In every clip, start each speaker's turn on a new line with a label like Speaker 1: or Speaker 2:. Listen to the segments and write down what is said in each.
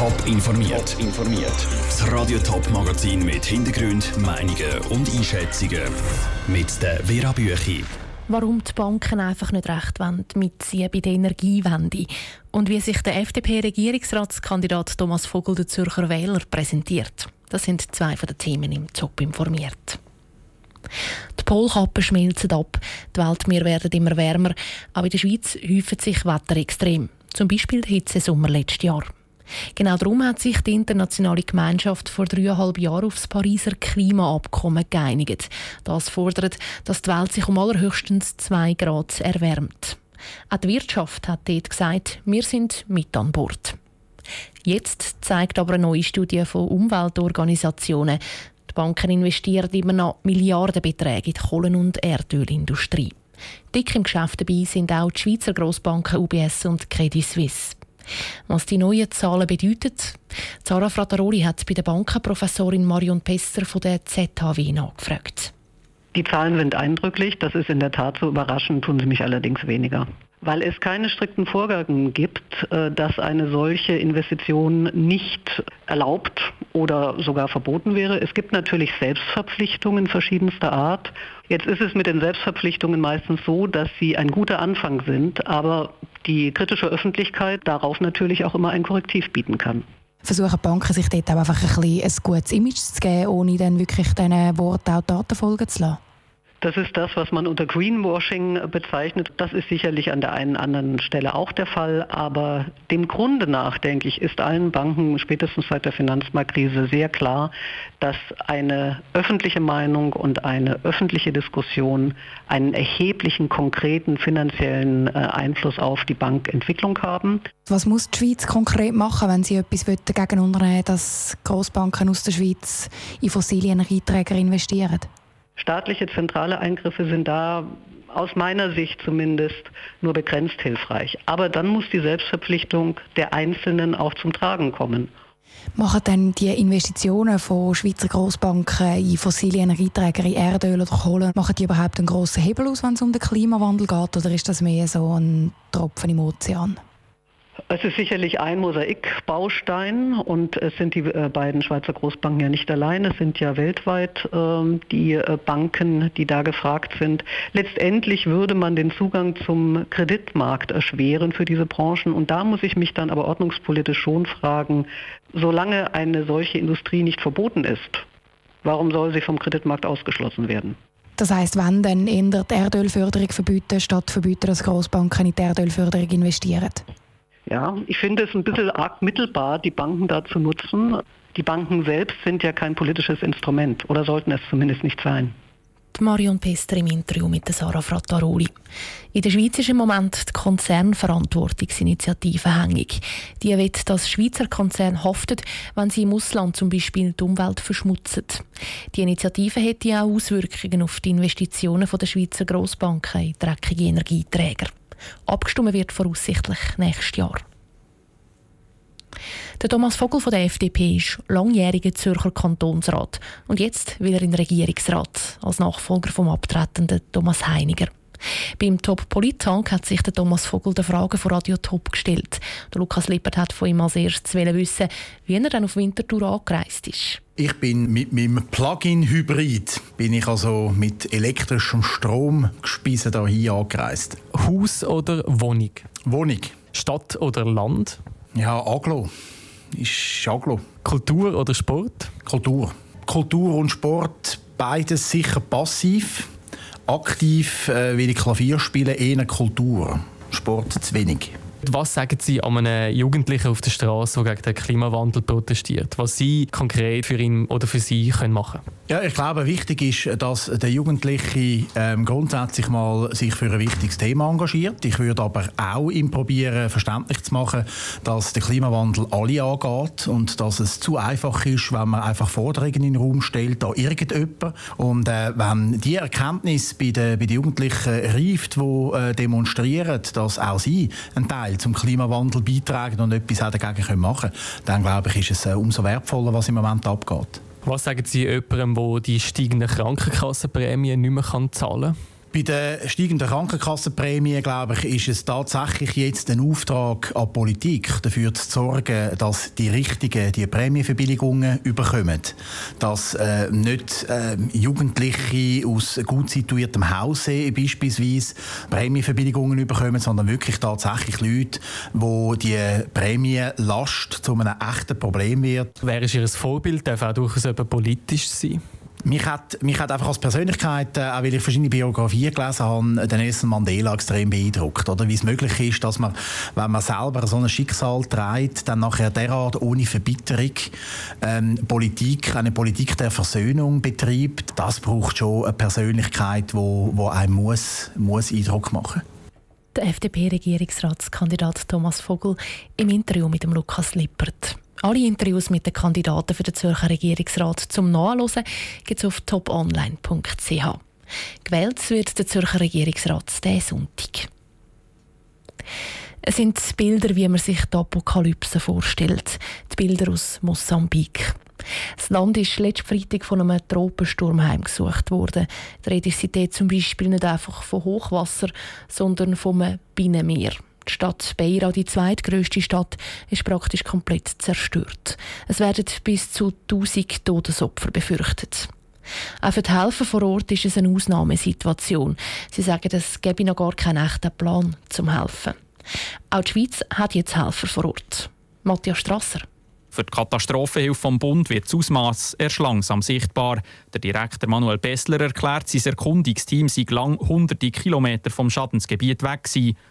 Speaker 1: Top informiert. informiert. Das Radio Top Magazin mit Hintergrund, Meinungen und Einschätzungen mit der Vera Büchi.
Speaker 2: Warum die Banken einfach nicht recht wollen, mitziehen bei der Energiewende und wie sich der FDP-Regierungsratskandidat Thomas Vogel der Zürcher Wähler präsentiert. Das sind zwei von den Themen im Top informiert. Die Polkappen schmelzen ab, die Weltmeere werden immer wärmer, aber in der Schweiz häufen sich Wetter extrem. Zum Beispiel der Hitzesommer letztes Jahr. Genau darum hat sich die internationale Gemeinschaft vor dreieinhalb Jahren auf das Pariser Klimaabkommen geeinigt. Das fordert, dass die Welt sich um allerhöchstens zwei Grad erwärmt. Auch die Wirtschaft hat dort gesagt, wir sind mit an Bord. Jetzt zeigt aber eine neue Studie von Umweltorganisationen, die Banken investieren immer noch Milliardenbeträge in die Kohlen- und Erdölindustrie. Dick im Geschäft dabei sind auch die Schweizer Grossbanken UBS und Credit Suisse. Was die neuen Zahlen bedeuten? Zara Frattaroli hat bei der Bankenprofessorin Marion Pester von der ZHW nachgefragt.
Speaker 3: Die Zahlen sind eindrücklich, das ist in der Tat so überraschend, tun sie mich allerdings weniger. Weil es keine strikten Vorgaben gibt, äh, dass eine solche Investition nicht erlaubt oder sogar verboten wäre. Es gibt natürlich Selbstverpflichtungen verschiedenster Art. Jetzt ist es mit den Selbstverpflichtungen meistens so, dass sie ein guter Anfang sind, aber die kritische Öffentlichkeit darauf natürlich auch immer ein Korrektiv bieten kann.
Speaker 2: Versuchen Banken sich dort auch einfach ein, ein gutes Image zu geben, ohne dann wirklich diesen Worten auch Daten folgen zu lassen?
Speaker 3: Das ist das, was man unter Greenwashing bezeichnet. Das ist sicherlich an der einen anderen Stelle auch der Fall. Aber dem Grunde nach, denke ich, ist allen Banken spätestens seit der Finanzmarktkrise sehr klar, dass eine öffentliche Meinung und eine öffentliche Diskussion einen erheblichen, konkreten finanziellen äh, Einfluss auf die Bankentwicklung haben.
Speaker 2: Was muss die Schweiz konkret machen, wenn sie etwas dagegen unternehmen dass Großbanken aus der Schweiz in fossile Energieträger investieren?
Speaker 3: Staatliche zentrale Eingriffe sind da aus meiner Sicht zumindest nur begrenzt hilfreich. Aber dann muss die Selbstverpflichtung der Einzelnen auch zum Tragen kommen.
Speaker 2: Machen denn die Investitionen von Schweizer Großbanken in fossile Energieträger, in Erdöl oder Kohle, machen die überhaupt einen grossen Hebel aus, wenn es um den Klimawandel geht, oder ist das mehr so ein Tropfen im Ozean?
Speaker 3: Es ist sicherlich ein Mosaikbaustein und es sind die äh, beiden Schweizer Großbanken ja nicht allein. Es sind ja weltweit ähm, die äh, Banken, die da gefragt sind. Letztendlich würde man den Zugang zum Kreditmarkt erschweren für diese Branchen. Und da muss ich mich dann aber ordnungspolitisch schon fragen, solange eine solche Industrie nicht verboten ist, warum soll sie vom Kreditmarkt ausgeschlossen werden?
Speaker 2: Das heißt, wenn dann in der Erdölförderung verbieten, statt verbieten, dass Großbanken in die Erdölförderung investieren?
Speaker 3: Ja, ich finde es ein bisschen arg mittelbar, die Banken da zu nutzen. Die Banken selbst sind ja kein politisches Instrument oder sollten es zumindest nicht sein.
Speaker 2: Marion Pester im Interview mit Sarah Frattaroli. In der Schweiz ist im Moment die Konzernverantwortungsinitiative hängig. Die will, dass Schweizer Konzerne haften, wenn sie im Ausland zum Beispiel die Umwelt verschmutzen. Die Initiative hätte auch Auswirkungen auf die Investitionen der Schweizer Grossbanken in dreckige Energieträger. Abgestimmt wird voraussichtlich nächstes Jahr. Der Thomas Vogel von der FDP ist langjähriger Zürcher Kantonsrat und jetzt will er in den Regierungsrat als Nachfolger vom abtretenden Thomas Heiniger. Beim Top Polit-Tank hat sich der Thomas Vogel der Frage von Radio Top gestellt. Der Lukas Lippert hat von ihm als erstes wissen, wie er dann auf Winterthur angereist ist.
Speaker 4: Ich bin mit meinem Plug-in-Hybrid bin ich also mit elektrischem Strom gespeisen hier angereist.
Speaker 5: Haus oder Wohnung?
Speaker 4: Wohnung.
Speaker 5: Stadt oder Land?
Speaker 4: Ja, Aglo. Ist Aglo.
Speaker 5: Kultur oder Sport?
Speaker 4: Kultur. Kultur und Sport, beides sicher passiv. Aktiv äh, will ich Klavier spielen, eher Kultur. Sport zu wenig.
Speaker 5: Was sagen Sie an einem Jugendlichen auf der Straße, der gegen den Klimawandel protestiert? Was Sie konkret für ihn oder für Sie können machen
Speaker 4: Ja, ich glaube, wichtig ist, dass der Jugendliche ähm, grundsätzlich mal sich für ein wichtiges Thema engagiert. Ich würde aber auch ihm probieren, verständlich zu machen, dass der Klimawandel alle angeht und dass es zu einfach ist, wenn man einfach Forderungen in den Raum stellt an irgendjemand. Und äh, wenn die Erkenntnis bei den, bei Jugendlichen reift, die äh, demonstrieren, dass auch sie ein Teil Teil zum Klimawandel beitragen und etwas dagegen machen können, dann glaube ich, ist es äh, umso wertvoller, was im Moment abgeht.
Speaker 5: Was sagen Sie jemandem, der die steigenden Krankenkassenprämien nicht mehr zahlen kann?
Speaker 4: Bei den steigenden Krankenkassenprämien, glaube ich, ist es tatsächlich jetzt ein Auftrag an die Politik, dafür zu sorgen, dass die Richtigen die Prämienverbilligungen überkommen. Dass äh, nicht äh, Jugendliche aus gut situiertem Haus beispielsweise Prämienverbilligungen überkommen, sondern wirklich tatsächlich Leute, wo die Prämienlast zu einem echten Problem wird.
Speaker 5: Wer ist Ihr Vorbild? Darf auch durchaus politisch sein?
Speaker 4: Mich hat, mich hat einfach als Persönlichkeit, äh, auch weil ich verschiedene Biografien gelesen habe, den Nelson Mandela extrem beeindruckt. Oder? Wie es möglich ist, dass man, wenn man selber so ein Schicksal trägt, dann nachher derart ohne Verbitterung ähm, Politik, eine Politik der Versöhnung betreibt. Das braucht schon eine Persönlichkeit, die wo, wo einem muss, muss Eindruck machen
Speaker 2: Der FDP-Regierungsratskandidat Thomas Vogel im Interview mit dem Lukas Lippert. Alle Interviews mit den Kandidaten für den Zürcher Regierungsrat zum Nachlesen gibt es auf toponline.ch. Gewählt wird der Zürcher Regierungsrat diesen Sonntag. Es sind Bilder, wie man sich die Apokalypse vorstellt. Die Bilder aus Mosambik. Das Land ist letzten Freitag von einem Tropensturm heimgesucht worden. Die seitdem zum Beispiel nicht einfach von Hochwasser, sondern vom Binnenmeer. Die Stadt Beira, die zweitgrößte Stadt, ist praktisch komplett zerstört. Es werden bis zu 1000 Todesopfer befürchtet. Auch für die Helfer vor Ort ist es eine Ausnahmesituation. Sie sagen, es gäbe noch gar keinen echten Plan zum Helfen. Auch die Schweiz hat jetzt Helfer vor Ort. Matthias Strasser.
Speaker 6: Für die Katastrophenhilfe vom Bund wird das Ausmaß erst langsam sichtbar. Der Direktor Manuel Bessler erklärt, sein Erkundungsteam sei lang hunderte Kilometer vom Schadensgebiet weg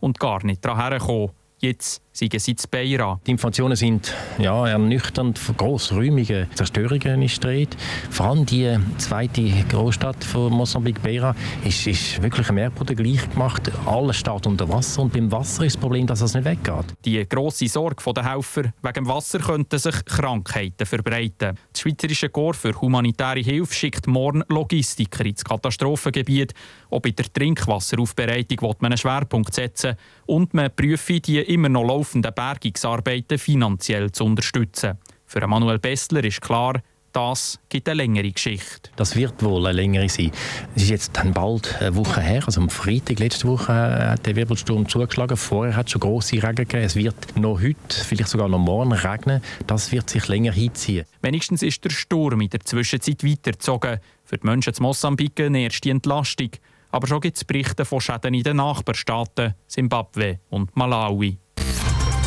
Speaker 6: und gar nicht daran hergekommen. Jetzt seien sie zu Beira.
Speaker 7: Die Informationen sind ja, ernüchternd von grossräumigen Zerstörungen ist dreht. Vor allem die zweite Großstadt von Mosambik, Beira, ist, ist wirklich ein Meerboden gleich gemacht. Alles steht unter Wasser und beim Wasser ist das Problem, dass es nicht weggeht.
Speaker 6: Die grosse Sorge der Helfer wegen dem Wasser könnten sich Krankheiten verbreiten. Das Schweizerische Korps für humanitäre Hilfe schickt morgen Logistiker ins Katastrophengebiet. Auch bei der Trinkwasseraufbereitung wird man einen Schwerpunkt setzen und man prüfe die immer noch laufenden Bergungsarbeiten finanziell zu unterstützen. Für Manuel Bessler ist klar, das gibt eine längere Geschichte.
Speaker 7: Das wird wohl eine längere sein. Es ist jetzt dann bald eine Woche her, also am Freitag letzte Woche hat der Wirbelsturm zugeschlagen. Vorher hat es schon große Regen gegeben. Es wird noch heute, vielleicht sogar noch morgen regnen. Das wird sich länger hinziehen.
Speaker 6: Wenigstens ist der Sturm in der Zwischenzeit weitergezogen. Für die Menschen zu Mosambik eine erste Entlastung. Aber schon gibt es Berichte von Schäden in den Nachbarstaaten Simbabwe und Malawi.